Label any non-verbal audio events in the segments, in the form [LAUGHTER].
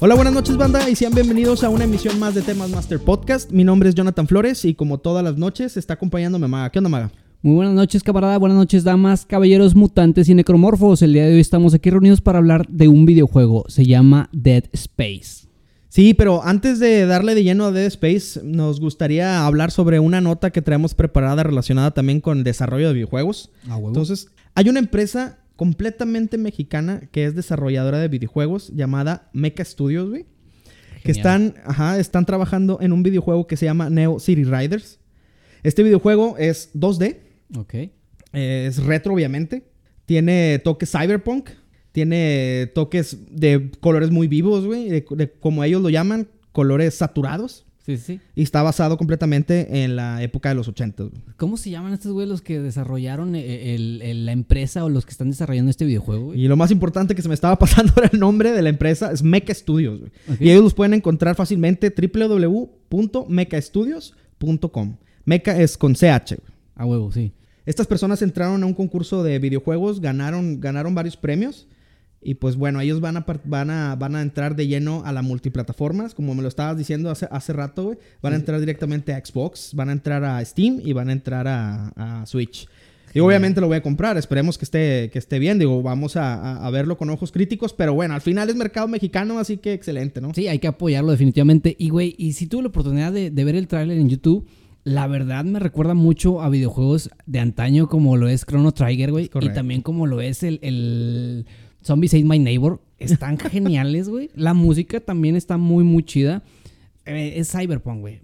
Hola, buenas noches banda y sean bienvenidos a una emisión más de Temas Master Podcast. Mi nombre es Jonathan Flores y como todas las noches está acompañándome Maga. ¿Qué onda Maga? Muy buenas noches, camarada. Buenas noches, damas, caballeros, mutantes y necromorfos. El día de hoy estamos aquí reunidos para hablar de un videojuego. Se llama Dead Space. Sí, pero antes de darle de lleno a Dead Space, nos gustaría hablar sobre una nota que traemos preparada relacionada también con el desarrollo de videojuegos. Entonces, hay una empresa completamente mexicana que es desarrolladora de videojuegos llamada Mecha Studios, güey. Que están, ajá, están trabajando en un videojuego que se llama Neo City Riders. Este videojuego es 2D. Ok. eh, es retro, obviamente. Tiene toques cyberpunk. Tiene toques de colores muy vivos, güey. De, de- como ellos lo llaman, colores saturados. Sí, sí. Y está basado completamente en la época de los 80. güey. ¿Cómo se llaman estos güeyes los que desarrollaron eh, el- el- la empresa o los que están desarrollando este videojuego? güey? Y lo más importante que se me estaba [LAUGHS] pasando era el nombre de la empresa, es Mecha Studios. güey. Y ellos los pueden encontrar fácilmente www.mechastudios.com. Mecha es con CH. A huevo, sí. Estas personas entraron a un concurso de videojuegos, ganaron, ganaron varios premios. Y pues bueno, ellos van a, van, a, van a entrar de lleno a la multiplataformas, como me lo estabas diciendo hace, hace rato, güey. Van a entrar directamente a Xbox, van a entrar a Steam y van a entrar a, a Switch. Y obviamente lo voy a comprar, esperemos que esté, que esté bien. Digo, vamos a, a- verlo con ojos críticos, pero bueno, al final es mercado mexicano, así que excelente, ¿no? Sí, hay que apoyarlo definitivamente. Y, güey, y si tuve la oportunidad de, de ver el tráiler en YouTube, la verdad me recuerda mucho a videojuegos de antaño como lo es Chrono Trigger, güey. Y también como lo es el, el Zombie Save My Neighbor. Están [LAUGHS] geniales, güey. La música también está muy, muy chida. Eh, es Cyberpunk, güey.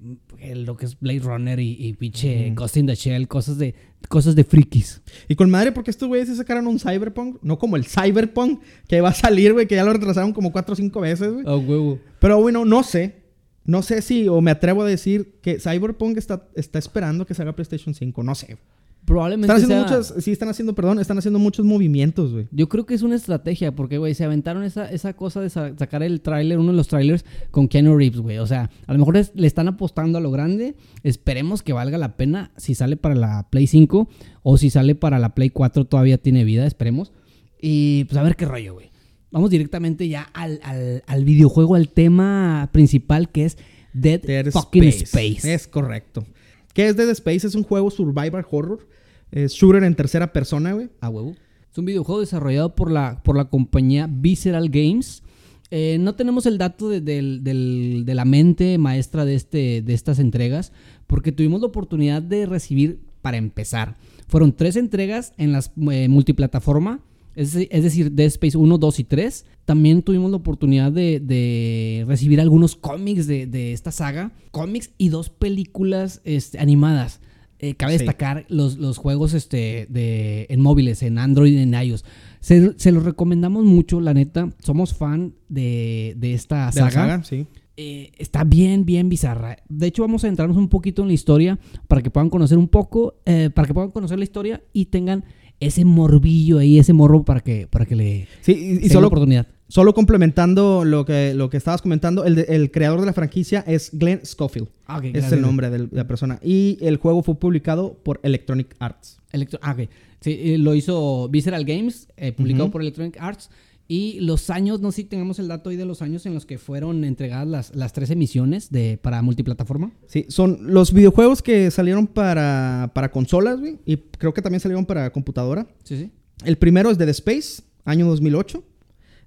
Lo que es Blade Runner y, y pinche Ghost in the Shell, cosas de, cosas de frikis. Y con madre, porque estos güeyes se sacaron un Cyberpunk, no como el Cyberpunk que va a salir, güey, que ya lo retrasaron como 4 o 5 veces, güey. Oh, huevo. Pero bueno, no sé. No sé si, o me atrevo a decir que Cyberpunk está, está esperando que salga PlayStation 5. No sé. Probablemente Están haciendo sea- muchas, sí, están haciendo, perdón, están haciendo muchos movimientos, güey. Yo creo que es una estrategia, porque, güey, se aventaron esa, esa cosa de sa- sacar el tráiler, uno de los trailers con Keanu Reeves, güey. O sea, a lo mejor es- le están apostando a lo grande. Esperemos que valga la pena si sale para la Play 5 o si sale para la Play 4 todavía tiene vida, esperemos. Y pues a ver qué rollo, güey. Vamos directamente ya al, al- al videojuego, al tema principal que es Dead, Dead fucking Space. Es correcto. ¿Qué es Dead Space? Es un juego survival horror. Shooter en tercera persona, güey. A huevo. Es un videojuego desarrollado por la, por la compañía Visceral Games. Eh, no tenemos el dato de, de la mente maestra de, este, de estas entregas, porque tuvimos la oportunidad de recibir, para empezar, fueron tres entregas en las eh, multiplataforma, es, es decir, Dead Space 1, 2 y 3. También tuvimos la oportunidad de, de recibir algunos cómics de, de esta saga, cómics y dos películas este, animadas. Eh, cabe Sí. destacar los, los juegos este, de, en móviles, en Android y en iOS. Se, se los recomendamos mucho, la neta. Somos fan de, de esta la saga. saga, sí. Eh, está bien, bien bizarra. De hecho, vamos a entrarnos un poquito en la historia para que puedan conocer un poco, eh, para que puedan conocer la historia y tengan ese morbillo ahí, ese morbo para que, para que le Sí, y, den la solo, oportunidad. solo complementando lo que, lo que estabas comentando, el, de- el creador de la franquicia es Glenn Schofield. Ah, ok, Ese es el nombre de la persona. Y el juego fue publicado por Electronic Arts. Electro- ah, ok. Sí, eh, lo hizo Visceral Games, eh, publicado por Electronic Arts. Y los años, no sé si tenemos el dato ahí de los años en los que fueron entregadas las, las tres emisiones de, para multiplataforma. Sí, son los videojuegos que salieron para, para consolas, güey. Y creo que también salieron para computadora. Sí, sí. El primero es Dead Space, año 2008.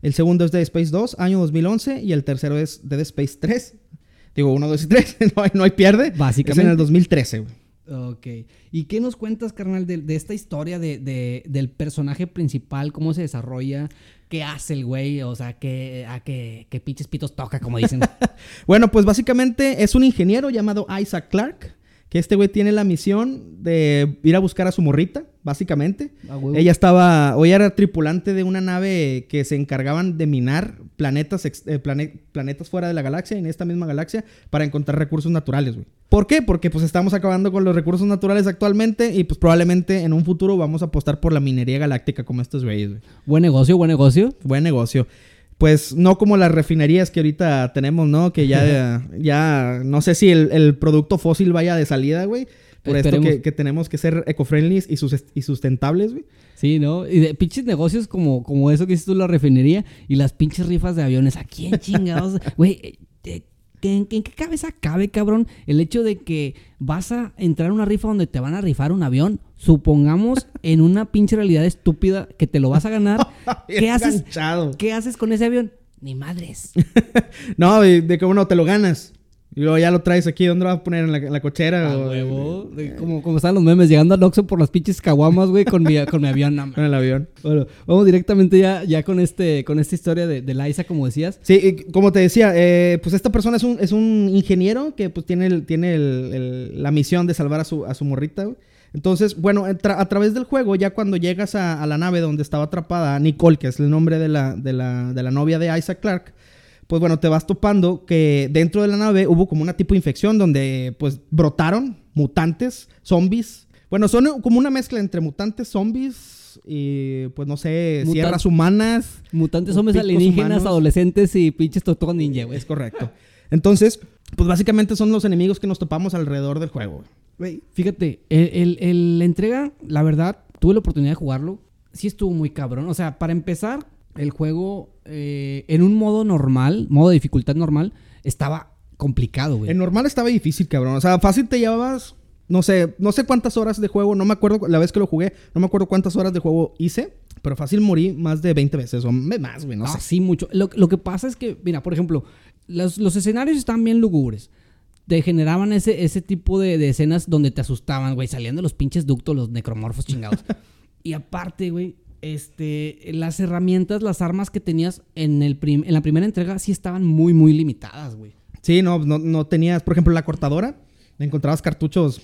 El segundo es Dead Space 2, año 2011. Y el tercero es Dead Space 3. Digo, 1, 2 y 3. [LAUGHS] no, hay, no hay pierde. Básicamente. Es en el 2013, güey. Ok. ¿Y qué nos cuentas, carnal, de, de esta historia de, de- del personaje principal? ¿Cómo se desarrolla? ¿Qué hace el güey? O sea, ¿qué, a qué, qué pinches pitos toca, como dicen? [LAUGHS] Bueno, pues básicamente es un ingeniero llamado Isaac Clark. Que este güey tiene la misión de ir a buscar a su morrita, básicamente. Ella estaba, o ella era tripulante de una nave que se encargaban de minar planetas, eh, plane- planetas fuera de la galaxia, en esta misma galaxia, para encontrar recursos naturales, güey. ¿Por qué? Porque pues estamos acabando con los recursos naturales actualmente y pues probablemente en un futuro vamos a apostar por la minería galáctica como estos güeyes, güey. buen negocio, buen negocio. Buen negocio. Pues no como las refinerías que ahorita tenemos, ¿no? Que ya, [LAUGHS] ya no sé si el, el producto fósil vaya de salida, güey. Por esto que, que tenemos que ser eco-friendly y, sus- y sustentables, güey. Sí, ¿no? Y de pinches negocios como, como eso que dices tú, la refinería y las pinches rifas de aviones. ¿A quién chingados? [LAUGHS] Güey, ¿en, qué cabeza cabe, cabrón? El hecho de que vas a entrar a una rifa donde te van a rifar un avión, supongamos [LAUGHS] en una pinche realidad estúpida que te lo vas a ganar. [LAUGHS] ¿Qué haces? enganchado. ¿Qué haces con ese avión? Ni madres. [LAUGHS] No, de, de que bueno, te lo ganas. Y luego ya lo traes aquí, ¿dónde lo vas a poner? ¿En la, en la cochera? O- huevo. Como, como están los memes, llegando al Oxxo por las pinches caguamas, güey, con mi, [LAUGHS] con mi avión. No, Con el avión. Bueno, vamos directamente ya, ya con este, con esta historia de, de Liza, como decías. Sí, y como te decía, eh, pues esta persona es un, es un ingeniero que pues tiene, el- tiene el- el- la misión de salvar a su, a su morrita. güey. Entonces, bueno, a, tra- a través del juego, ya cuando llegas a, a la nave donde estaba atrapada Nicole, que es el nombre de la, de la, de la novia de Isaac Clark, pues bueno, te vas topando que dentro de la nave hubo como una tipo de infección donde pues brotaron mutantes, zombies. Bueno, son como una mezcla entre mutantes, zombies y pues no sé, Mutan- sierras humanas. Mutantes picos alienígenas, humanos. adolescentes y pinches tortugas ninja, güey. Es correcto. Entonces, pues básicamente son los enemigos que nos topamos alrededor del juego. Güey, fíjate, el, el- el- la entrega, la verdad, tuve la oportunidad de jugarlo. Sí estuvo muy cabrón. O sea, para empezar, el juego eh, en un modo normal, modo de dificultad normal, estaba complicado, güey. En normal estaba difícil, cabrón. O sea, fácil te llevabas, no sé, no sé cuántas horas de juego, no me acuerdo, la vez que lo jugué, no me acuerdo cuántas horas de juego hice, pero fácil morí más de 20 veces o más, güey, no Ah, sé. sí, mucho. Lo, lo que pasa es que, mira, por ejemplo, los, los escenarios están bien lugubres. Te generaban ese, ese tipo de, de escenas donde te asustaban, güey. Salían de los pinches ductos, los necromorfos chingados. [LAUGHS] y aparte, güey, este, las herramientas, las armas que tenías en, el prim- en la primera entrega sí estaban muy, muy limitadas, güey. Sí, no, no, no tenías, por ejemplo, la cortadora, encontrabas cartuchos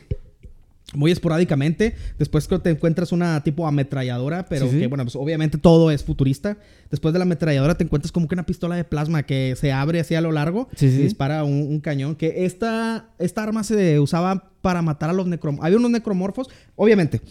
muy esporádicamente. Después te encuentras una tipo ametralladora, pero Sí, sí. que, bueno, pues obviamente todo es futurista. Después de la ametralladora te encuentras como que una pistola de plasma que se abre así a lo largo sí. y dispara un, un cañón. Que esta, esta arma se usaba para matar a los necromorfos. Había unos necromorfos, obviamente.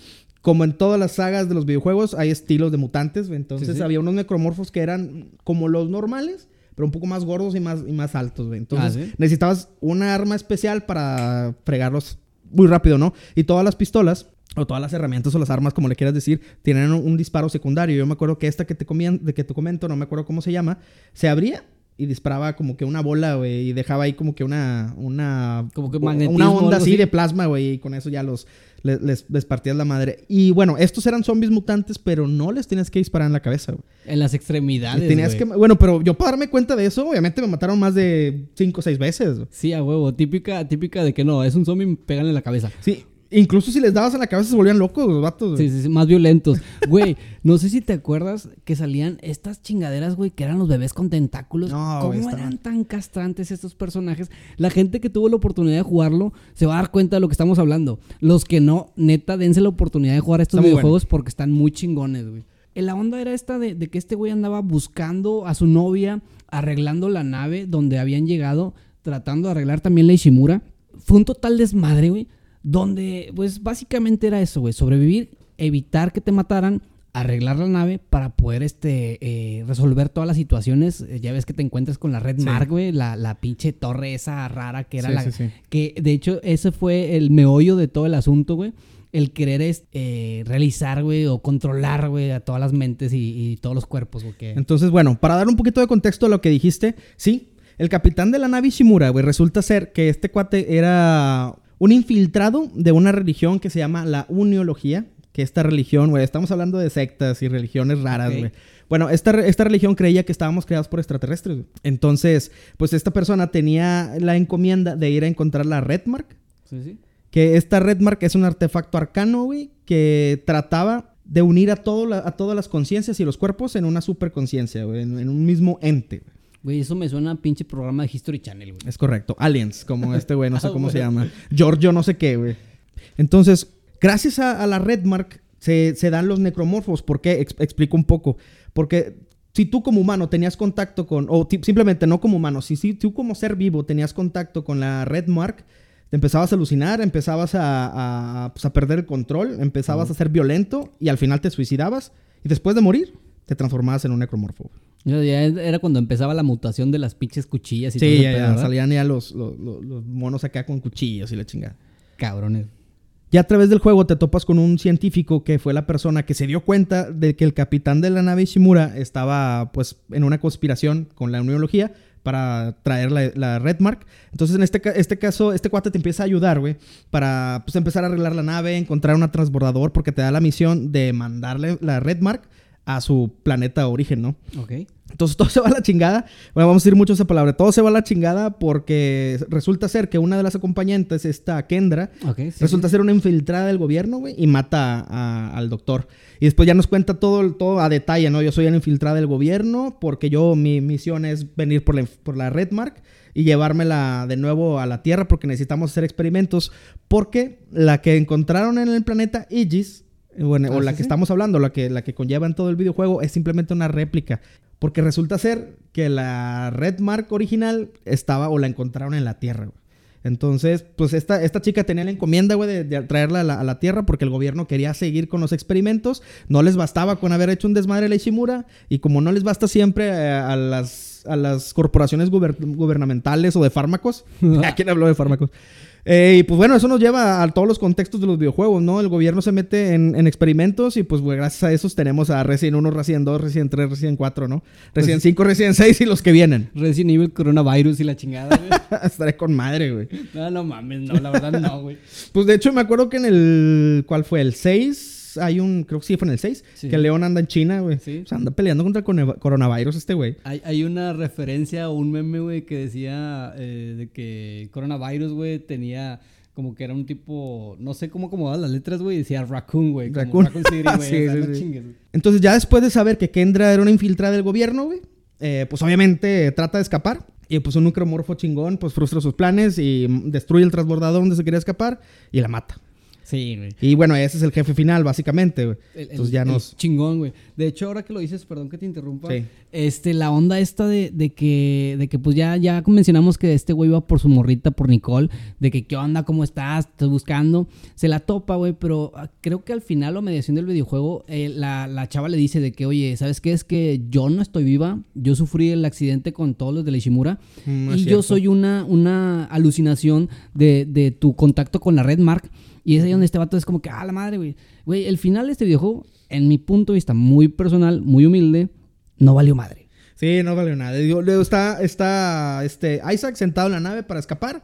Como en todas las sagas de los videojuegos, hay estilos de mutantes. Entonces Sí, sí. había unos necromorfos que eran como los normales, pero un poco más gordos y más, y más altos, güey. Entonces Ah, ¿sí? necesitabas una arma especial para fregarlos muy rápido, ¿no? Y todas las pistolas, o todas las herramientas o las armas, como le quieras decir, tienen un, un disparo secundario. Yo me acuerdo que esta que te, comían, de que te comento, no me acuerdo cómo se llama, se abría y disparaba como que una bola, güey, y dejaba ahí como que una... Una, Como que una onda así. de plasma, güey, y con eso ya los... Les, les, les partías la madre. Y bueno, estos eran zombies mutantes, pero no les tenías que disparar en la cabeza, güey. En las extremidades, Tenías güey. que, bueno, pero yo para darme cuenta de eso, obviamente me mataron más de 5 o 6 veces. güey. Sí, a huevo. Típica, típica de que no, es un zombie, pegan en la cabeza. Sí, incluso si les dabas en la cabeza se volvían locos los vatos. güey. Sí, sí, sí, más violentos. [LAUGHS] Güey, no sé si te acuerdas que salían estas chingaderas, güey, que eran los bebés con tentáculos. No, ¿Cómo güey, eran tan castrantes estos personajes? La gente que tuvo la oportunidad de jugarlo se va a dar cuenta de lo que estamos hablando. Los que no, neta, dense la oportunidad de jugar a estos Está videojuegos porque están muy chingones, güey. Eh, La onda era esta de, de que este güey andaba buscando a su novia, arreglando la nave donde habían llegado, tratando de arreglar también la Ishimura. Fue un total desmadre, güey. Donde, pues básicamente era eso, güey. Sobrevivir, evitar que te mataran, arreglar la nave para poder este, eh, resolver todas las situaciones. Eh, ya ves que te encuentras con la Red Sí. Mark, güey. La, la pinche torre esa rara que era Sí, la... sí, sí. Que de hecho ese fue el meollo de todo el asunto, güey. El querer es, eh, realizar, güey, o controlar, güey, a todas las mentes y, y todos los cuerpos, güey. que- Entonces, bueno, para dar un poquito de contexto a lo que dijiste, sí, el capitán de la nave Ishimura, güey, resulta ser que este cuate era un infiltrado de una religión que se llama la Uniología. Que esta religión, güey, estamos hablando de sectas y religiones raras, güey. Bueno, esta, esta religión creía que estábamos creados por extraterrestres. güey. Entonces, pues esta persona tenía la encomienda de ir a encontrar la Redmark, Sí, sí. que esta Redmark es un artefacto arcano, güey, que trataba de unir a, todo la- a todas las conciencias y los cuerpos en una superconciencia, güey, en, en un mismo ente. güey. Güey, eso me suena a pinche programa de History Channel, güey. Es correcto. Aliens, como [LAUGHS] este güey, no sé Ah, cómo se güey. llama. Giorgio, no sé qué, güey. Entonces, gracias a, a la Redmark se, se dan los necromorfos. ¿Por qué? Ex- explico un poco. Porque si tú como humano tenías contacto con, o simplemente no como humano, si, si tú como ser vivo tenías contacto con la Redmark, te empezabas a alucinar, empezabas a, a, pues, a perder el control, empezabas a ser violento y al final te suicidabas. Y después de morir, te transformabas en un necromorfo. Era cuando empezaba la mutación de las pinches cuchillas y todo Sí, ese ya, ya, salían ya los, los, los- monos acá con cuchillos y la chingada. Cabrones. Ya a través del juego te topas con un científico que fue la persona que se dio cuenta de que el capitán de la nave Ishimura estaba pues en una conspiración con la uniología para traer la, la Red Mark. Entonces, en este, este caso, este cuate te empieza a ayudar, güey, para pues, empezar a arreglar la nave, encontrar un transbordador, porque te da la misión de mandarle la Red Mark a su planeta origen, ¿no? Ok. Entonces [LAUGHS] todo se va a la chingada. Bueno, vamos a decir mucho esa palabra. Todo se va a la chingada porque resulta ser que una de las acompañantes, esta Kendra, Ok, sí, resulta sí. ser una infiltrada del gobierno, güey, y mata a- al doctor. Y después ya nos cuenta todo, todo a detalle, ¿no? Yo soy una infiltrada del gobierno porque yo, mi misión es venir por la, por la Red Mark y llevármela de nuevo a la Tierra porque necesitamos hacer experimentos. Porque la que encontraron en el planeta Aegis, bueno, Ah, o la sí, que sí. estamos hablando, la que, la que conlleva en todo el videojuego, es simplemente una réplica. Porque resulta ser que la Red Mark original estaba o la encontraron en la Tierra, güey. Entonces, pues esta, esta chica tenía la encomienda, güey, de, de traerla a la, a la Tierra porque el gobierno quería seguir con los experimentos. No les bastaba con haber hecho un desmadre a la Ishimura. Y como no les basta siempre eh, a las, a las corporaciones guber- gubernamentales o de fármacos. [LAUGHS] ¿A quién habló de fármacos? Eh, y pues bueno, eso nos lleva a todos los contextos de los videojuegos, ¿no? El gobierno se mete en, en experimentos y pues güey, gracias a esos tenemos a Resident 1, Resident 2, Resident 3, Resident 4, ¿no? Resident 5, Resident 6 y los que vienen. Resident Evil, coronavirus y la chingada, güey. [LAUGHS] Estaré con madre, güey. no, no mames, no, la verdad no, güey. [LAUGHS] Pues de hecho me acuerdo que en el... ¿Cuál fue? El 6... Hay un... Creo que sí fue en el 6. Sí. Que León anda en China, güey. Sí. O sea, anda peleando contra el coronavirus este güey. Hay, hay una referencia o un meme, güey, que decía eh, de que coronavirus, güey, tenía como que era un tipo, no sé cómo acomodar las letras, güey, decía raccoon, güey. como Raccoon. City, [LAUGHS] güey. Sí, o sea, sí, no sí. chingues, güey. Entonces ya después de saber que Kendra era una infiltrada del gobierno, güey, eh, pues obviamente trata de escapar. Y pues un necromorfo chingón, pues frustra sus planes y mm, destruye el transbordador donde se quería escapar y la mata. Sí, güey. Y bueno, ese es el jefe final, básicamente, güey. El, el- Entonces ya nos... chingón, güey. De hecho, ahora que lo dices, perdón que te interrumpa. Sí. Este, la onda esta de, de que, de que pues ya, ya mencionamos que este güey iba por su morrita, por Nicole, de que qué onda, cómo estás, estás buscando. Se la topa, güey, pero ah, creo que al final o mediación del videojuego, eh, la, la chava le dice de que, oye, ¿sabes qué? Es que yo no estoy viva, yo sufrí el accidente con todos los de la Ishimura Mm, no y yo soy una, una alucinación de, de tu contacto con la Red Mark. Y es ahí donde este vato es como que, ah, la madre, güey. Güey, el final de este videojuego, en mi punto de vista muy personal, muy humilde, no valió madre. Sí, no valió nada. Digo, luego está, está este, Isaac sentado en la nave para escapar.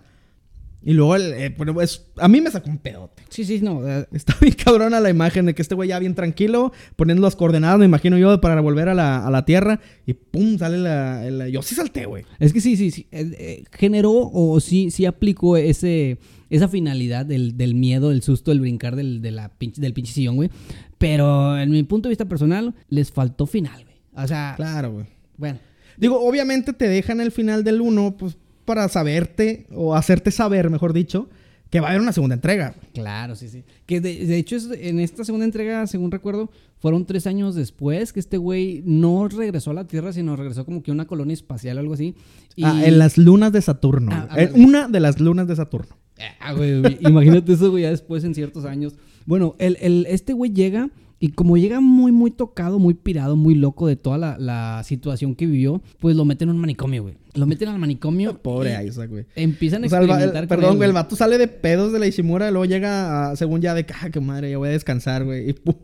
Y luego, el, eh, bueno, es- a mí me sacó un pedote. Sí, sí, no. eh, Está bien cabrona la imagen de que este güey ya bien tranquilo, poniendo las coordenadas, me imagino yo, para volver a la, a la Tierra. Y pum, sale la... el- yo sí salté, güey. Es que sí, sí, sí. eh, eh, generó o sí, sí aplicó ese, esa finalidad del, del miedo, el susto, el brincar del, de la pinche- del pinche sillón, güey. Pero en mi punto de vista personal, les faltó final, güey. O sea, Claro, güey. bueno. Digo, obviamente te dejan el final del 1, pues, para saberte, o hacerte saber, mejor dicho, que va a haber una segunda entrega. Claro, sí, sí. Que de, de hecho, es- en esta segunda entrega, según recuerdo, fueron tres años después que este güey no regresó a la Tierra, sino regresó como que a una colonia espacial o algo así. Y- Ah, en las lunas de Saturno. Ah, ándale. una de las lunas de Saturno. Ah, imagínate eso, güey, ya después en ciertos años. Bueno, el, el- este güey llega y como llega muy, muy tocado, muy pirado, muy loco de toda la, la situación que vivió, pues lo meten en un manicomio, güey. Lo meten al manicomio. [LAUGHS] Pobre y Isaac, güey. Empiezan a O sea, el va- el- experimentar perdón, güey, el vato sale de pedos de la Ishimura, luego llega a, según ya de que, ah, qué madre, ya voy a descansar, güey. Y [LAUGHS] pum,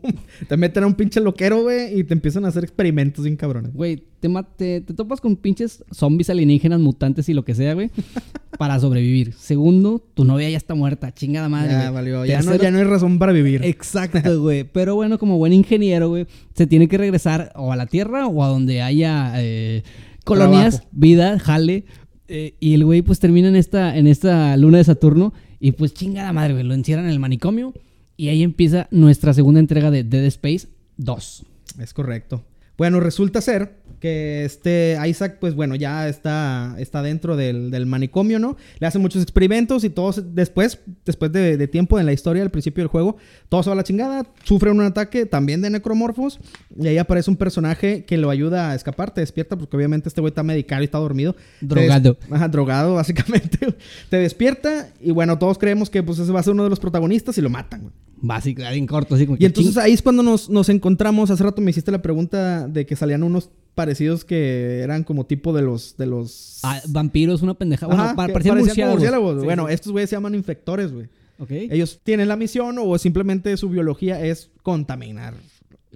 te meten a un pinche loquero, güey, y te empiezan a hacer experimentos bien cabrones. Güey, te, te, te topas con pinches zombies alienígenas, mutantes y lo que sea, güey, [LAUGHS] para sobrevivir. Segundo, tu novia ya está muerta, chingada madre. ya valió, ya no, ya no hay razón para vivir. Exacto, güey. Pero bueno, como buen ingeniero, güey, se tiene que regresar o a la Tierra o a donde haya eh, colonias, Trabajo. vida, jale. eh, y el güey pues termina en esta, en esta luna de Saturno y pues chingada madre, güey. Lo encierran en el manicomio y ahí empieza nuestra segunda entrega de Dead Space 2. Es correcto. Bueno, resulta ser que este Isaac, pues bueno, ya está, está dentro del, del manicomio, ¿no? Le hacen muchos experimentos y todos después, después de, de tiempo en la historia, al principio del juego, todo se va a la chingada, sufre un ataque también de necromorfos y ahí aparece un personaje que lo ayuda a escapar, te despierta porque obviamente este güey está medicado y está dormido. Drogado. Ajá, drogado, básicamente. [LAUGHS] te despierta y bueno, todos creemos que pues ese va a ser uno de los protagonistas y lo matan, güey. Básico, en corto, así como Y entonces ching- ahí es cuando nos, nos encontramos. Hace rato me hiciste la pregunta de que salían unos parecidos que eran como tipo de los. De los... Ah, vampiros, una pendeja. Bueno, Ajá, parecían murciélagos. Sí, bueno, sí. estos güeyes se llaman infectores, güey. Ok. Ellos tienen la misión o simplemente su biología es contaminar.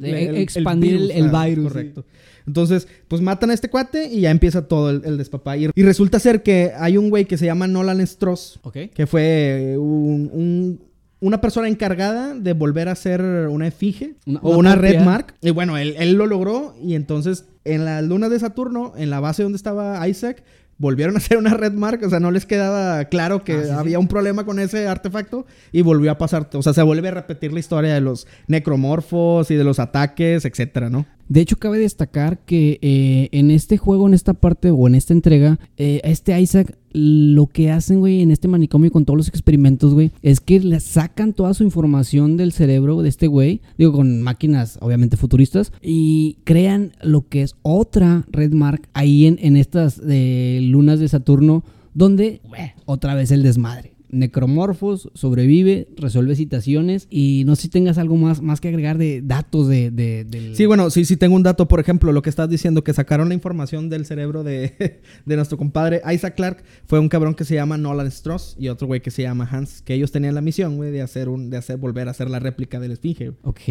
Expandir el- el ah, virus, Correcto. Entonces, pues matan a este cuate y ya empieza todo el, despapay. Y resulta ser que hay un güey que se llama Nolan Stross, Ok. que fue un- un- una persona encargada de volver a hacer una efigie Una- o una una red mark. Y bueno, él, él lo logró y entonces en la luna de Saturno, en la base donde estaba Isaac, volvieron a hacer una red mark. O sea, no les quedaba claro que Ah, sí, sí. había un problema con ese artefacto y volvió a pasar. O sea, se vuelve a repetir la historia de los necromorfos y de los ataques, etcétera, ¿no? De hecho, cabe destacar que eh, en este juego, en esta parte o en esta entrega, eh, este Isaac, lo que hacen, güey, en este manicomio con todos los experimentos, güey, es que le sacan toda su información del cerebro de este güey, digo, con máquinas obviamente futuristas, y crean lo que es otra Red Mark ahí en, en estas eh, lunas de Saturno, donde, güey, otra vez el desmadre. Necromorfos, sobrevive, resuelve citaciones y no sé si tengas algo más, más que agregar de datos de, de- del... Sí, bueno, sí, sí tengo un dato, por ejemplo, lo que estás diciendo, que sacaron la información del cerebro de, [LAUGHS] de nuestro compadre Isaac Clark, fue un cabrón que se llama Nolan Stross y otro güey que se llama Hans, que ellos tenían la misión, güey, de hacer un, de hacer, volver a hacer la réplica del esfinge. Ok.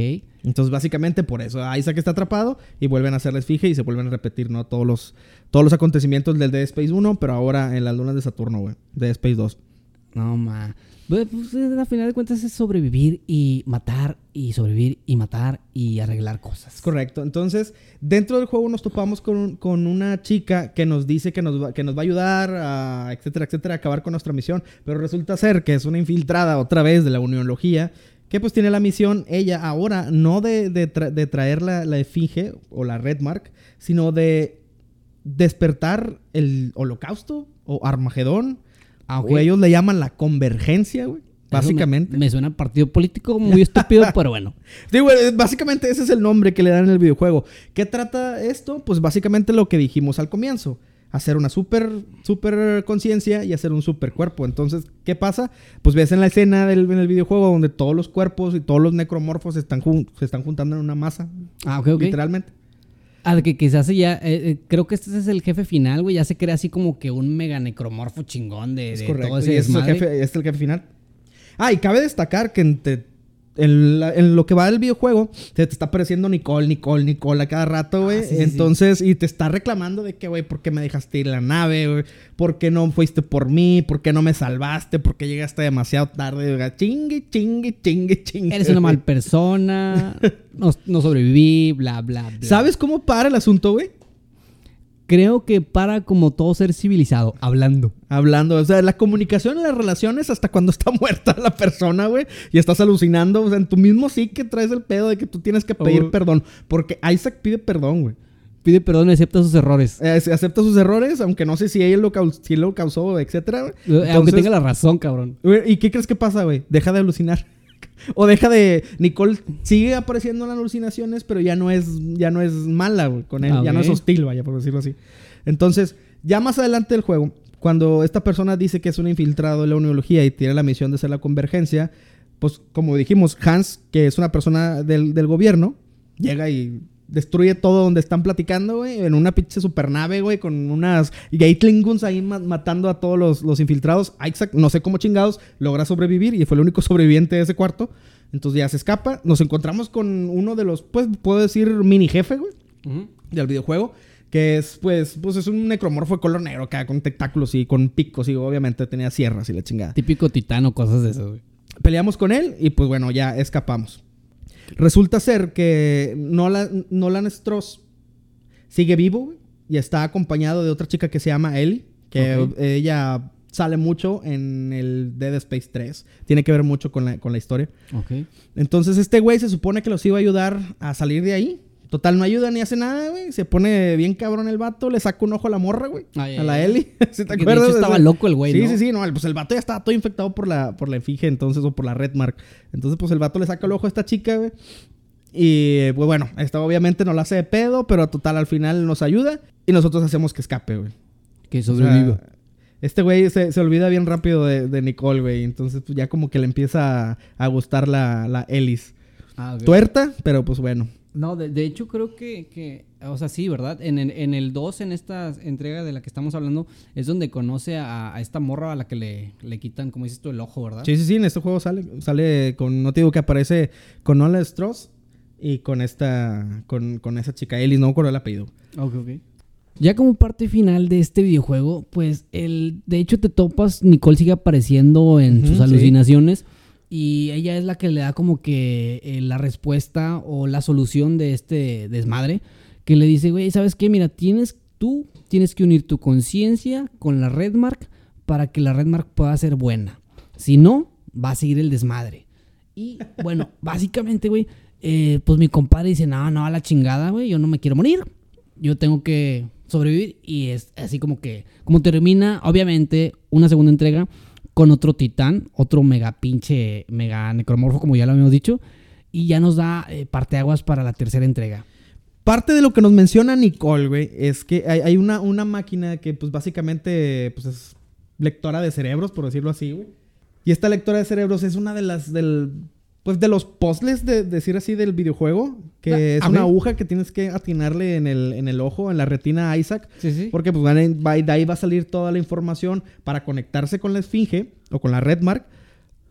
Entonces, básicamente por eso, Isaac está atrapado y vuelven a hacer la esfinge y se vuelven a repetir, ¿no? Todos los, todos los acontecimientos del Dead Space 1, pero ahora en las lunas de Saturno, güey. Dead Space 2. No, ma. Pues, pues, a final de cuentas es sobrevivir y matar y sobrevivir y matar y arreglar cosas. Correcto. Entonces, dentro del juego nos topamos con, con una chica que nos dice que nos, va, que nos va a ayudar a, etcétera, etcétera, a acabar con nuestra misión. Pero resulta ser que es una infiltrada otra vez de la unionología que pues tiene la misión, ella ahora, no de, de tra- de traer la, la efigie o la red mark, sino de despertar el holocausto o Armagedón. Ah, ok. O ellos le llaman la convergencia, güey. Me- Básicamente. Me, suena a partido político muy estúpido, [LAUGHS] pero bueno. Sí, güey, básicamente ese es el nombre que le dan en el videojuego. ¿Qué trata esto? Pues básicamente lo que dijimos al comienzo. Hacer una super, super conciencia y hacer un super cuerpo. Entonces, ¿qué pasa? Pues ves en la escena del, en el videojuego donde todos los cuerpos y todos los necromorfos están, se están juntando en una masa. Ah, ok, ok. Literalmente. Al que quizás ya, eh, eh, creo que este es el jefe final, güey. Ya se crea así como que un mega necromorfo chingón de, Es de correcto. todo ese y ese es el, jefe, este es el jefe final. Ah, y cabe destacar que entre- en, la- en lo que va del videojuego, te, te está apareciendo Nicole, Nicole, Nicole a cada rato, güey. Ah, sí, sí. Entonces, y te está reclamando de que, güey, ¿por qué me dejaste ir la nave, güey? ¿Por qué no fuiste por mí? ¿Por qué no me salvaste? ¿Por qué llegaste demasiado tarde? güey? Chingue, chingue, chingue, chingue. Eres una mal persona, [LAUGHS] no, no sobreviví, bla, bla, bla. ¿Sabes cómo para el asunto, güey? Creo que para como todo ser civilizado, hablando. Hablando, o sea, la comunicación en las relaciones hasta cuando está [LAUGHS] muerta la persona, güey, y estás alucinando, o sea, en tu mismo sí que traes el pedo de que tú tienes que pedir Oh. perdón, porque Isaac pide perdón, güey. Pide perdón y acepta sus errores. Eh, acepta sus errores, aunque no sé si él lo, caus- si él lo causó, etcétera. Eh, Aunque Entonces, tenga la razón, cabrón. güey, ¿Y qué crees que pasa, güey? Deja de alucinar. [LAUGHS] O deja de. Nicole sigue apareciendo en las alucinaciones, pero ya no es, ya no es mala, güey, con él. Ah, Ya no es hostil, vaya, por decirlo así. Entonces, ya más adelante del juego, cuando esta persona dice que es un infiltrado de la uniología y tiene la misión de hacer la convergencia, pues como dijimos, Hans, que es una persona del, del gobierno, llega y destruye todo donde están platicando, güey, en una pinche supernave, güey, con unas Gatling ahí ma- matando a todos los, los infiltrados. Isaac, no sé cómo chingados, logra sobrevivir y fue el único sobreviviente de ese cuarto. Entonces ya se escapa. Nos encontramos con uno de los, pues, puedo decir, mini jefe, güey, del videojuego. Que es, pues, pues es un necromorfo de color negro acá, con tentáculos y con picos y obviamente tenía sierras y la chingada. Típico titano, cosas de eso, güey. Peleamos con él y pues bueno, ya escapamos. Resulta ser que Nolan, Nolan Stross sigue vivo güey, y está acompañado de otra chica que se llama Ellie, que ella sale mucho en el Dead Space 3. Tiene que ver mucho con la, con la historia. Entonces este güey se supone que los iba a ayudar a salir de ahí. Total, no ayuda ni hace nada, güey. Se pone bien cabrón el vato, le saca un ojo a la morra, güey. Ay, a la. Ellie. [LAUGHS] ¿Sí te de acuerdas? hecho estaba loco el güey, Sí, ¿no? sí, sí. No, pues el vato ya estaba todo infectado por la, por la efigie, entonces, o por la red mark. Entonces, pues el vato le saca el ojo a esta chica, güey. Y, pues bueno, esta obviamente no la hace de pedo, pero total, al final nos ayuda. Y nosotros hacemos que escape, güey. Que O sea, sobreviva. este güey se, se olvida bien rápido de, de Nicole, güey. Entonces, pues ya como que le empieza a, a gustar la, la Ellis. Ah. Tuerta, pero pues bueno. No, de, de hecho creo que, que O sea, sí, ¿verdad? En, el- en el 2, en esta entrega de la que estamos hablando, es donde conoce a, a esta morra a la que le, le quitan, como dices tú, el ojo, ¿verdad? Sí, sí, sí, en este juego sale, sale con, no te digo que aparece con Nola Strauss y con esta, con, con esa chica Ellis, no me acuerdo el apellido. Ok, ok. Ya como parte final de este videojuego, pues el, de hecho te topas, Nicole sigue apareciendo en sus sí. Y ella es la que le da como que eh, la respuesta o la solución de este desmadre, que le dice, güey, ¿sabes qué? Mira, tienes tú, tienes que unir tu conciencia con la Redmark para que la Redmark pueda ser buena. Si no, va a seguir el desmadre. Y bueno, [LAUGHS] básicamente, güey, eh, pues mi compadre dice, no, no, a la chingada, güey, yo no me quiero morir. Yo tengo que sobrevivir. Y es así como que, como termina, obviamente, una segunda entrega con otro titán, otro mega pinche, mega necromorfo, como ya lo habíamos dicho. Y ya nos da eh, parteaguas para la tercera entrega. Parte de lo que nos menciona Nicole, güey, es que hay, una, una máquina que, pues, básicamente, pues, es lectora de cerebros, por decirlo así, güey. Y esta lectora de cerebros es una de las, del, pues, de los puzzles, de decir así, del videojuego. Que es una aguja que tienes que atinarle en el, en el ojo, en la retina a Isaac. Sí, sí. Porque pues de ahí va a salir toda la información para conectarse con la esfinge o con la Redmark.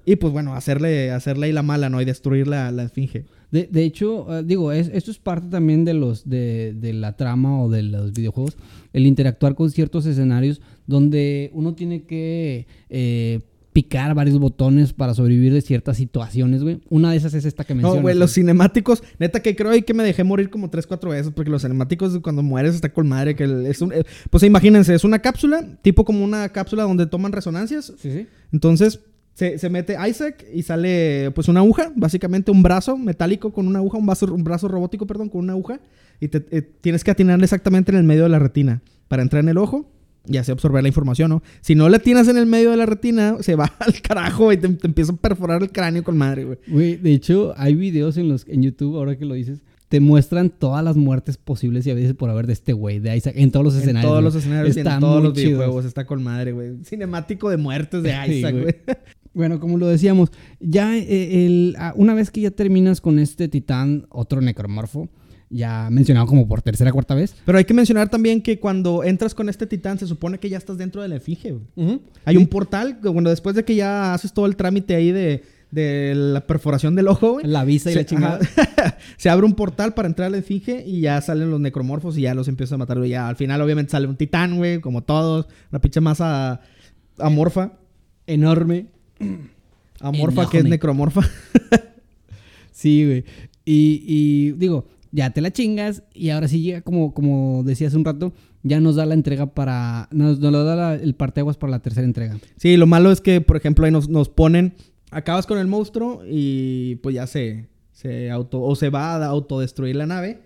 Y pues bueno, hacerle, hacerle ahí la mala, ¿no? Y destruir la, la esfinge. De, de hecho, eh, digo, es- esto es parte también de los de, de la trama o de los videojuegos, el interactuar con ciertos escenarios donde uno tiene que eh, picar varios botones para sobrevivir de ciertas situaciones, güey. Una de esas es esta que mencionas. No, güey, los cinemáticos, neta que creo ahí que me dejé morir como 3, 4 veces, porque los cinemáticos cuando mueres está con madre, que es un, eh, pues imagínense, es una cápsula, tipo como una cápsula donde toman resonancias, Sí, sí. entonces se, se mete Isaac y sale pues una aguja, básicamente un brazo metálico con una aguja, un brazo, un brazo robótico, perdón, con una aguja, y te, eh, tienes que atinarle exactamente en el medio de la retina para entrar en el ojo y así absorber la información, ¿no? Si no le atinas en el medio de la retina, se va [LAUGHS] al carajo y te, te empieza a perforar el cráneo con madre, güey. Güey, de hecho, hay videos en los en YouTube, ahora que lo dices, te muestran todas las muertes posibles y a veces por haber de este güey, de Isaac, en todos los En escenarios. todos güey. los escenarios y en todos los chidos. videojuegos está con madre, güey. Cinemático de muertes de [LAUGHS] Isaac, güey. güey. [LAUGHS] Bueno, como lo decíamos, ya eh, el, ah, una vez que ya terminas con este titán, otro necromorfo, ya mencionado como por tercera o cuarta vez. Pero hay que mencionar también que cuando entras con este titán, se supone que ya estás dentro de la efigie, güey. Hay un portal, bueno, después de que ya haces todo el trámite ahí de, de la perforación del ojo, güey. La visa y se, la chingada. [LAUGHS] se abre un portal para entrar a la efigie y ya salen los necromorfos y ya los empiezas a matar, güey. Ya al final, obviamente, sale un titán, güey, como todos. Una pinche masa amorfa. Enorme. Amorfa que es necromorfa. [LAUGHS] Sí, güey. Y, y digo, ya te la chingas y ahora sí llega como, como decía hace un rato, ya nos da la entrega para, nos, nos lo da la- el parteaguas para la tercera entrega. Sí, lo malo es que, por ejemplo, ahí nos, nos ponen, acabas con el monstruo y pues ya se, se auto, o se va a autodestruir la nave.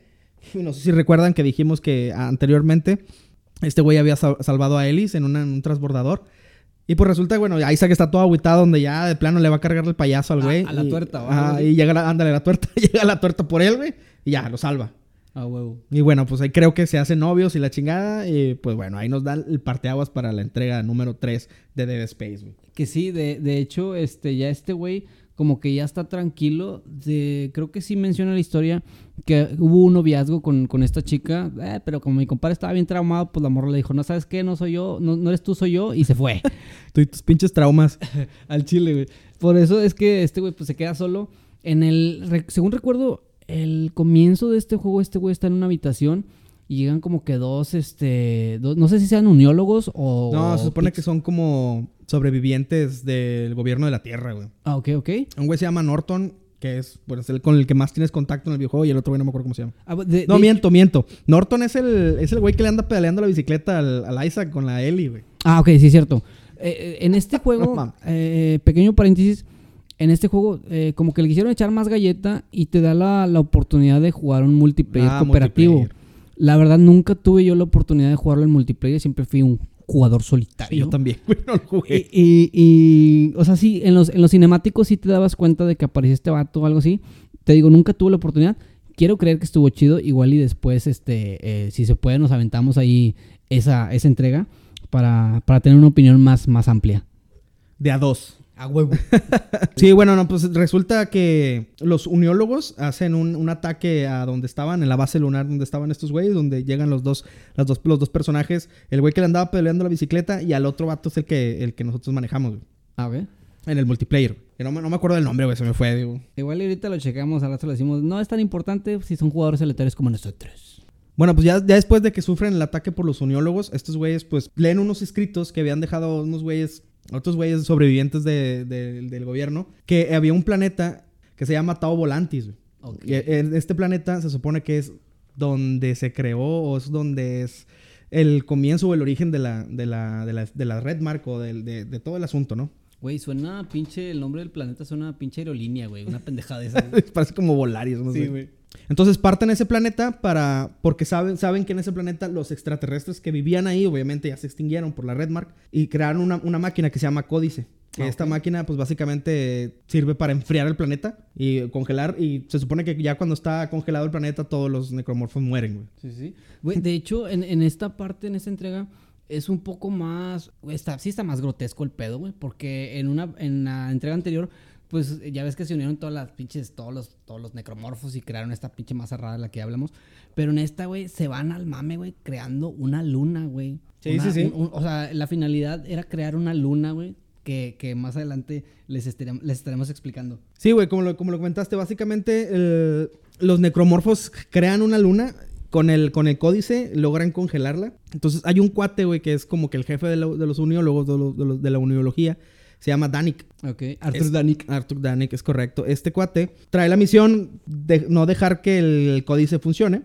Y no sé si recuerdan que dijimos que anteriormente este güey había sal- salvado a Ellis en, una- en un transbordador. Y pues resulta, bueno, Isaac está todo aguitado donde ya de plano le va a cargar el payaso al A- güey. a la y- tuerta, ¿o ajá, algo así? y llega la, ándale, la tuerta, [LAUGHS] llega la tuerta por él, güey, y ya, lo salva. Ah, huevo. Y bueno, pues ahí creo que se hacen novios y la chingada. Y pues bueno, ahí nos da el parteaguas para la entrega número 3 de Dead Space, güey. Que sí, de, de hecho, este, ya este güey como que ya está tranquilo. De, creo que sí menciona la historia que hubo un noviazgo con, con esta chica, eh, pero como mi compadre estaba bien traumado, pues la morra le dijo, no sabes qué, no soy yo, no, no eres tú, soy yo, y se fue. [LAUGHS] Tú y tus pinches traumas. [LAUGHS] Al chile, güey. Por eso es que este güey pues se queda solo. En el, según recuerdo, el comienzo de este juego, este güey está en una habitación y llegan como que dos, este, dos- no sé si sean uniólogos o... No, se supone que son como sobrevivientes del gobierno de la Tierra, güey. Ah, ok, ok. Un güey se llama Norton, que es pues, el con el que más tienes contacto en el videojuego, y el otro güey no me acuerdo cómo se llama. Ah, de- No, de- miento, miento. Norton es el, es el güey que le anda pedaleando la bicicleta al, al Isaac con la Ellie, güey. Ah, ok, sí, es cierto. Eh, eh, en este [LAUGHS] No juego, mames. eh, pequeño paréntesis, en este juego eh, como que le quisieron echar más galleta y te da la, la oportunidad de jugar un multiplayer Ah, cooperativo. multiplayer. La verdad, nunca tuve yo la oportunidad de jugarlo en multiplayer, siempre fui un jugador solitario. Yo también, [LAUGHS] no lo Y, jugué. y- y, o sea, sí, en los, en los cinemáticos sí te dabas cuenta de que aparecía este vato o algo así. Te digo, nunca tuve la oportunidad. Quiero creer que estuvo chido. Igual y después, este, eh, si se puede, nos aventamos ahí esa, esa entrega para, para tener una opinión más, más amplia. De a dos. A huevo. [LAUGHS] Sí, bueno, no, pues resulta que los uniólogos hacen un, un ataque a donde estaban, en la base lunar donde estaban estos güeyes, donde llegan los dos, las dos, los dos personajes, el güey que le andaba peleando la bicicleta y al otro vato es el que, el que nosotros manejamos, güey, A ver. en el multiplayer. Que no, me- no me acuerdo del nombre, güey, se me fue, digo. Igual ahorita lo checamos, al rato le decimos, no es tan importante si son jugadores aleatorios como nosotros. Bueno, pues ya, ya después de que sufren el ataque por los uniólogos, estos güeyes pues leen unos escritos que habían dejado unos güeyes, otros güeyes sobrevivientes de- de- del gobierno, que había un planeta que se llama Tau Volantis. güey. Ok. Y en este planeta se supone que es donde se creó o es donde es el comienzo o el origen de la, de la, de la, de la red marco, del- de, de todo el asunto, ¿no? Güey, suena pinche, el nombre del planeta suena a pinche aerolínea, güey. Una pendejada de esa. [LAUGHS] güey. Parece como Volaris, no Sí, sé. güey. Entonces parten ese planeta para. Porque saben, saben que en ese planeta los extraterrestres que vivían ahí, obviamente ya se extinguieron por la Redmark. Y crearon una, una máquina que se llama Códice. Que Ah, esta máquina, pues básicamente sirve para enfriar el planeta y congelar. Y se supone que ya cuando está congelado el planeta, todos los necromorfos mueren, güey. Sí, sí. Güey, de hecho, en, en esta parte, en esta entrega, es un poco más. Está, sí está más grotesco el pedo, güey. Porque en una en la entrega anterior, pues ya ves que se unieron todas las pinches, todos los, todos los necromorfos y crearon esta pinche masa rara de la que hablamos. Pero en esta, güey, se van al mame, güey, creando una luna, güey. Sí, Una- sí, sí. o sea, la finalidad era crear una luna, güey. Que, que más adelante les, estarem- les estaremos explicando. Sí, güey, como lo, como lo comentaste, básicamente los necromorfos crean una luna. Con el, con el códice logran congelarla. Entonces hay un cuate, güey, que es como que el jefe de, de los uniólogos, de, los- de los- de la uniología. Se llama Danik. Ok, Arthur Es- Danik. Arthur Danik, es correcto. Este cuate trae la misión de no dejar que el códice funcione.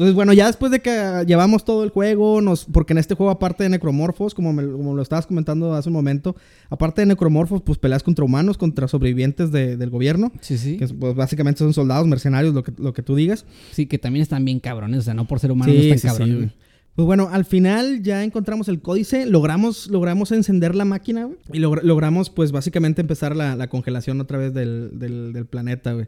Entonces, bueno, ya después de que llevamos todo el juego, nos, porque en este juego, aparte de necromorfos, como, me- como lo estabas comentando hace un momento, aparte de necromorfos, pues peleas contra humanos, contra sobrevivientes de- del gobierno, Sí, sí. que pues, básicamente son soldados, mercenarios, lo que, lo que tú digas. Sí, que también están bien cabrones. O sea, no por ser humanos Sí, no están sí, cabrones, sí. Pues bueno, al final ya encontramos el códice, logramos, logramos encender la máquina, y logra- logramos, pues, básicamente empezar la, la congelación otra vez del, del- del planeta, güey.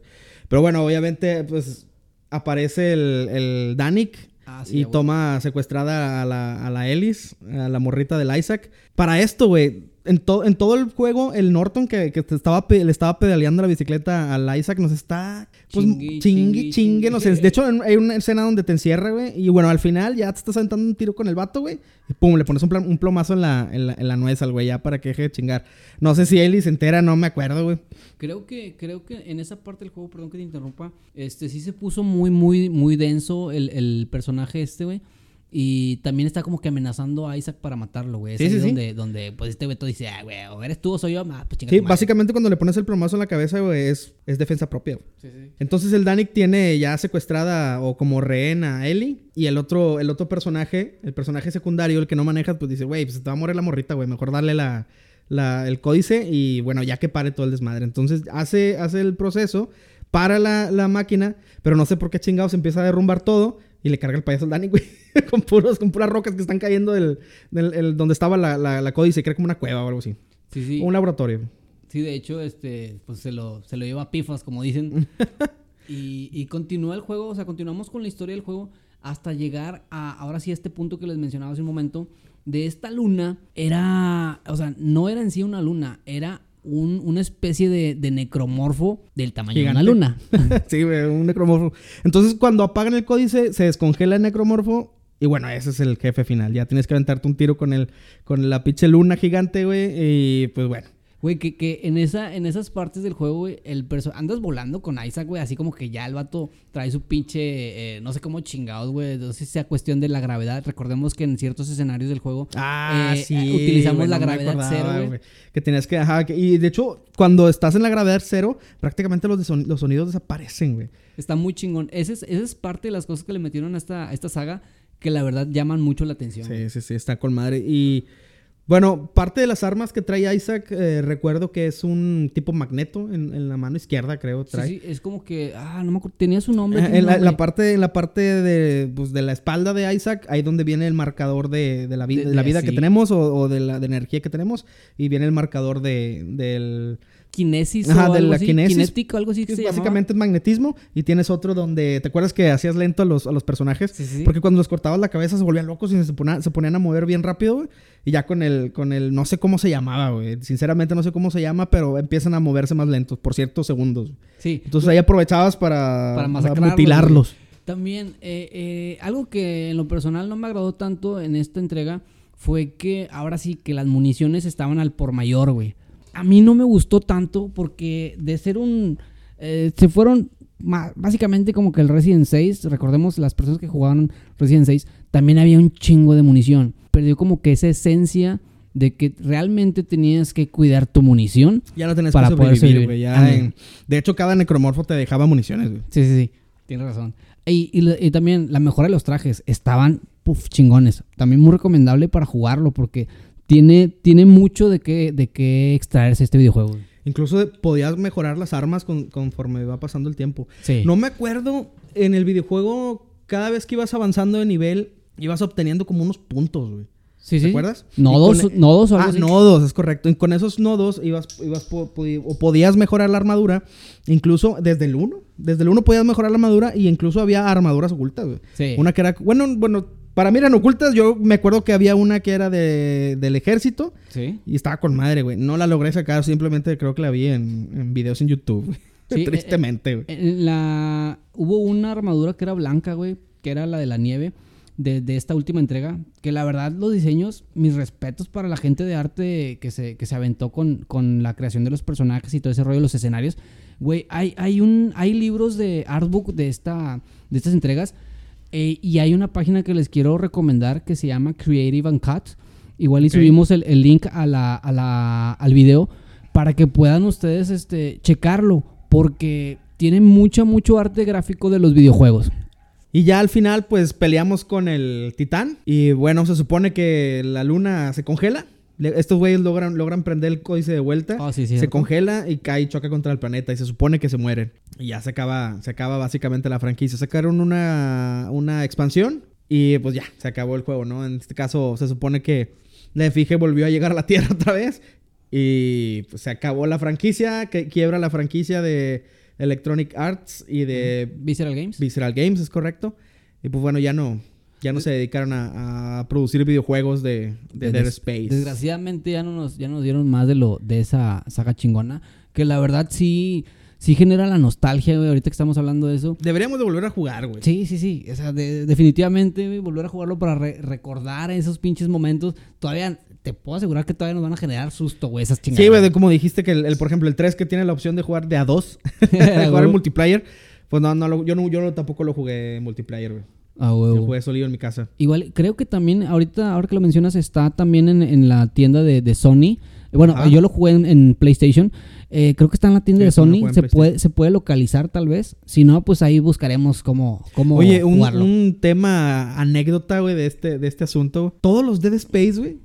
Pero bueno, obviamente, pues, aparece el, el Danik Ah, sí, y toma secuestrada a la, a la Ellis, a la morrita del Isaac. Para esto, güey, en, to- en todo el juego, el Norton que, que estaba, le estaba pedaleando la bicicleta al Isaac nos está... Pues, Chingui, chingue, chingui, chingue, no sé. De hecho, hay una escena donde te encierra, güey. Y bueno, al final ya te estás aventando un tiro con el vato, güey. Y pum, le pones un, un plomazo en la, en, la, en la nuez al güey, ya para que deje de chingar. No sé si Ellie se entera, no me acuerdo, güey. Creo que, creo que en esa parte del juego, perdón que te interrumpa, este sí se puso muy, muy, muy denso el, el personaje este, güey. Y también está como que amenazando a Isaac para matarlo, güey. Es Sí, ahí sí, sí. donde, donde, pues este güey todo dice, ah, güey, o eres tú o soy yo, ah, pues Sí, tu madre". básicamente cuando le pones el plomazo en la cabeza, güey, es, es defensa propia. güey. Sí, sí. Entonces el Danik tiene ya secuestrada o como rehén a Ellie. Y el otro, el otro personaje, el personaje secundario, el que no manejas, pues dice, güey, pues se te va a morir la morrita, güey. Mejor darle la, la- el códice y bueno, ya que pare todo el desmadre. Entonces hace, hace el proceso, para la, la máquina, pero no sé por qué chingados empieza a derrumbar todo. Y le carga el payaso al Danik, güey. [LAUGHS] con, puros, con puras rocas que están cayendo del, del- el- donde estaba la, la, la códice. Crea como una cueva o algo así. Sí, sí. Un laboratorio. Sí, de hecho, este, pues se lo, se lo lleva a pifas, como dicen. [LAUGHS] y, y continúa el juego, o sea, continuamos con la historia del juego hasta llegar a, ahora sí, a este punto que les mencionaba hace un momento, de esta luna, era, o sea, no era en sí una luna, era un- una especie de, de necromorfo del tamaño Gigante. de una luna. [LAUGHS] sí, un necromorfo. Entonces, cuando apagan el códice, se descongela el necromorfo. Y bueno, ese es el jefe final. Ya tienes que aventarte un tiro con el, con la pinche luna gigante, güey. Y pues bueno. Güey, que, que en, esa, en esas partes del juego, güey, el andas volando con Isaac, güey, así como que ya el vato trae su pinche, eh, no sé cómo chingados, güey, no sé si sea cuestión de la gravedad. Recordemos que en ciertos escenarios del juego Ah, eh, sí. eh, utilizamos la no gravedad acordaba, cero, güey. Que tenías que, ajá, que- y de hecho, cuando estás en la gravedad cero, prácticamente los, son- los sonidos desaparecen, güey. Está muy chingón. Esa es, esa es parte de las cosas que le metieron a esta, a esta saga que la verdad llaman mucho la atención. Sí, sí, sí, está con madre. Y bueno, parte de las armas que trae Isaac, eh, recuerdo que es un tipo magneto en, en la mano izquierda, creo, trae. sí, es como que, ah, no me acuerdo, tenía su nombre. Tiene en, la, parte, en la parte de, pues, de la espalda de Isaac, ahí donde viene el marcador de, de la, vi- De- la vida que tenemos o, o de la de energía que tenemos. Y viene el marcador de, del, kinesis Ajá, o de algo la así, kinesis, kinético, algo así que se básicamente es magnetismo y tienes otro donde te acuerdas que hacías lento a los, a los personajes Sí, sí, sí. porque cuando los cortabas la cabeza se volvían locos y se ponían, se ponían a mover bien rápido güey. y ya con el con el no sé cómo se llamaba güey sinceramente no sé cómo se llama pero empiezan a moverse más lentos por ciertos segundos Sí. entonces ahí aprovechabas para, Para mutilarlos También, eh, eh, algo que en lo personal no me agradó tanto en esta entrega fue que ahora sí que las municiones estaban al por mayor, güey. A mí no me gustó tanto porque de ser un... eh, se fueron básicamente como que el Resident 6, recordemos las personas que jugaban Resident 6, también había un chingo de munición. Perdió como que esa esencia de que realmente tenías que cuidar tu munición. ya no tenías Para que poder sobrevivir sobrevivir. ya Ándale. en- de hecho cada necromorfo te dejaba municiones güey Sí, sí, sí. Tienes razón. Y, y también la mejora de los trajes. Estaban, puf, chingones. También muy recomendable para jugarlo porque tiene, tiene mucho de qué, de qué extraerse este videojuego. incluso de- podías mejorar las armas con- conforme va pasando el tiempo Sí. No me acuerdo, en el videojuego, cada vez que ibas avanzando de nivel, ibas obteniendo como unos puntos, güey. sí, ¿Te sí. acuerdas? Nodos, con e- nodos o algo Ah, así. nodos, es correcto. Y con esos nodos ibas, ibas po- o podías mejorar la armadura, incluso desde el 1. Desde el 1 podías mejorar la armadura y incluso había armaduras ocultas, güey. Sí. Una que era, bueno, bueno, para mí eran ocultas. Yo me acuerdo que había una que era de, del ejército Sí. y estaba con madre, güey. No la logré sacar, simplemente creo que la vi en, en videos en YouTube. [LAUGHS] Sí, Tristemente, güey. La... Hubo una armadura que era blanca, güey, que era la de la nieve de, de esta última entrega. Que la verdad, los diseños, mis respetos para la gente de arte que se, que se aventó con, con la creación de los personajes y todo ese rollo de los escenarios. Güey, hay, hay, un, hay libros de artbook de, esta, de estas entregas. Eh, y hay una página que les quiero recomendar que se llama Creative and Cut. Igual y subimos el, el link a la, a la- al video para que puedan ustedes este, checarlo. Porque tiene mucho, mucho arte gráfico de los videojuegos. Y ya al final, pues peleamos con el titán. Y bueno, se supone que la luna se congela. Le- Estos güeyes logran, logran prender el códice de vuelta. Ah, sí, se congela y cae y choca contra el planeta. Y se supone que se mueren. Y ya se acaba, se acaba básicamente la franquicia. Sacaron una, una expansión. Y pues ya, se acabó el juego, ¿no? En este caso, se supone que la Efigie volvió a llegar a la [LAUGHS] Tierra otra vez. Y pues se acabó la franquicia. Que quiebra la franquicia de Electronic Arts y de Visceral Games. Visceral Games, es correcto. Y pues bueno, ya no, ya no se dedicaron a, a producir videojuegos de, de Dead Space. Desgraciadamente ya no nos, ya nos dieron más de lo de esa saga chingona. Que la verdad sí, sí genera la nostalgia, güey. Ahorita que estamos hablando de eso. Deberíamos de volver a jugar, güey. Sí, sí, sí. O sea, de- definitivamente, güey, volver a jugarlo para re- recordar esos pinches momentos. Todavía, te puedo asegurar que todavía nos van a generar susto, güey, esas chingadas. Sí, güey, como dijiste que, el, el, por ejemplo, el 3 que tiene la opción de jugar de a 2, de [LAUGHS] [LAUGHS] jugar en multiplayer, pues no, no, yo, no, yo tampoco lo jugué en multiplayer, güey. Ah, Yo huevo. jugué solito en mi casa. Igual, creo que también, ahorita, ahora que lo mencionas, está también en, en la tienda de, de Sony. Bueno, Ajá. yo lo jugué en, en PlayStation. Eh, creo que está en la tienda Sí, de Sony. jugué Se puede, se puede localizar tal vez. Si no, pues ahí buscaremos cómo, cómo Oye, un, jugarlo. un tema, anécdota, güey, de este, de este asunto. Todos los Dead Space, güey,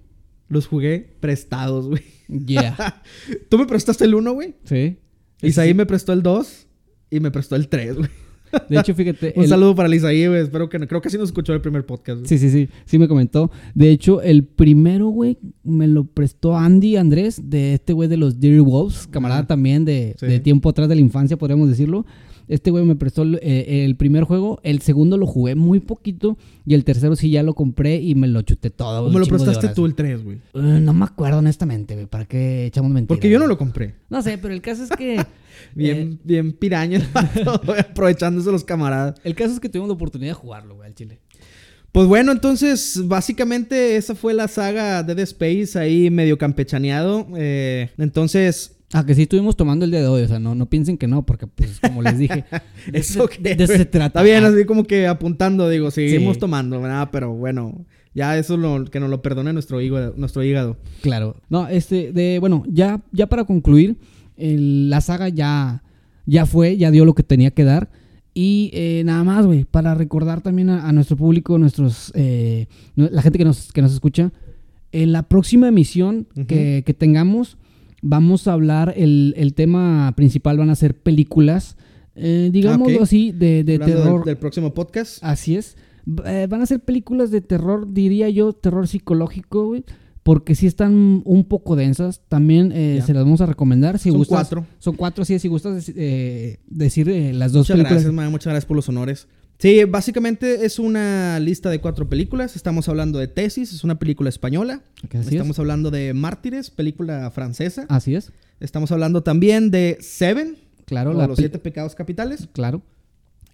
los jugué prestados, güey. Yeah. [LAUGHS] Tú me prestaste el 1, güey. sí. Isaí Sí. me prestó el 2 y me prestó el 3, güey. De hecho, fíjate. [LAUGHS] Un el- saludo para el Isaí, güey. Espero que no. Creo que sí nos escuchó el primer podcast. güey. Sí, sí, sí. Sí me comentó. De hecho, el primero, güey, me lo prestó Andy Andrés, de este güey de los Dear Wolves, camarada también de, Sí. de tiempo atrás de la infancia, podríamos decirlo. Este güey me prestó el, eh, el primer juego, el segundo lo jugué muy poquito y el tercero sí ya lo compré y me lo chuté todo. ¿O me lo prestaste tú el 3, güey? Eh, no me acuerdo honestamente, güey, ¿para qué echamos mentiras? Porque yo no lo compré. No sé, pero el caso es que... Bien, [LAUGHS] eh, bien piraña [LAUGHS] aprovechándose los camaradas. el caso es que tuvimos la oportunidad de jugarlo, güey, al chile. Pues bueno, entonces, básicamente esa fue la saga de Dead Space ahí medio campechaneado. Eh, entonces, Ah, que sí estuvimos tomando el día de hoy, o sea, no, no piensen que no, porque pues como les dije, [LAUGHS] de, eso de- que de se trata. Está bien, así como que apuntando, digo, seguimos Sí. tomando, ¿verdad? Pero bueno, ya eso lo, que nos lo perdone nuestro hígado. Nuestro hígado. Claro. No, este, de, bueno, ya, ya para concluir, el- la saga ya, ya fue, ya dio lo que tenía que dar. Y eh, nada más, güey, para recordar también a, a nuestro público, nuestros, eh, la gente que nos, que nos escucha, en la próxima emisión Ujú. que, que tengamos, vamos a hablar, el, el tema principal van a ser películas, eh, digámoslo ok. así, de, de Hablando del- terror. Del, próximo podcast. Así es. Eh, van a ser películas de terror, diría yo, terror psicológico, güey. porque sí están un poco densas. También eh, se las vamos a recomendar. Si Son gustas, cuatro. Son cuatro, sí, si gustas eh, decir eh, las dos Muchas películas. gracias, Mae, muchas gracias por los honores. Sí, básicamente es una lista de cuatro películas. Estamos hablando de Tesis, es una película española. Ok, así Estamos es. hablando de Mártires, película francesa. Así es. Estamos hablando también de Seven, Claro, o los siete pecados capitales. Claro.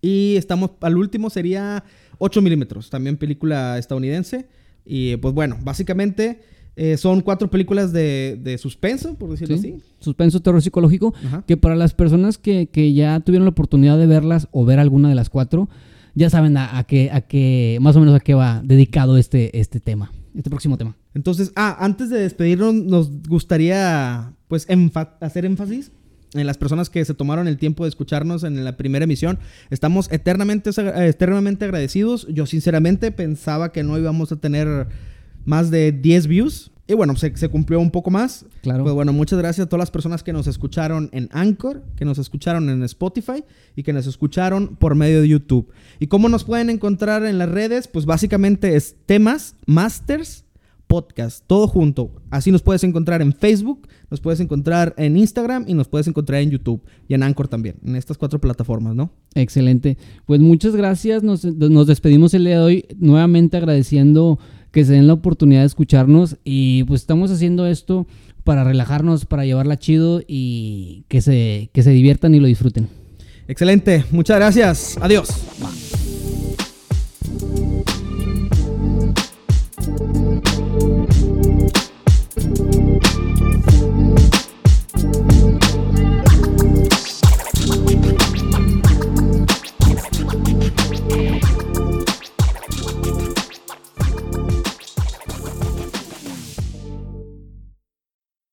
Y estamos, al último sería 8 milímetros, también película estadounidense. Y pues bueno, básicamente eh, son cuatro películas de, de suspenso, por decirlo Sí. así. Suspenso, terror psicológico. Ajá. Que para las personas que, que ya tuvieron la oportunidad de verlas o ver alguna de las cuatro, ya saben a, qué, a qué, más o menos a qué va dedicado este, este tema, este próximo tema. Entonces, ah, antes de despedirnos, nos gustaría pues hacer énfasis en las personas que se tomaron el tiempo de escucharnos en la primera emisión. Estamos eternamente, eternamente agradecidos. Yo sinceramente pensaba que no íbamos a tener más de 10 views. Y bueno, se, se cumplió un poco más. Claro. Pues bueno, muchas gracias a todas las personas que nos escucharon en Anchor, que nos escucharon en Spotify y que nos escucharon por medio de YouTube. ¿Y cómo nos pueden encontrar en las redes? Pues básicamente es temas, masters, podcast, todo junto. Así nos puedes encontrar en Facebook, nos puedes encontrar en Instagram y nos puedes encontrar en YouTube y en Anchor también, en estas cuatro plataformas, ¿no? Excelente. Pues muchas gracias. Nos, nos despedimos el día de hoy nuevamente agradeciendo que se den la oportunidad de escucharnos y pues estamos haciendo esto para relajarnos, para llevarla chido y que se, que se diviertan y lo disfruten. Excelente, muchas gracias. Adiós. Thank you.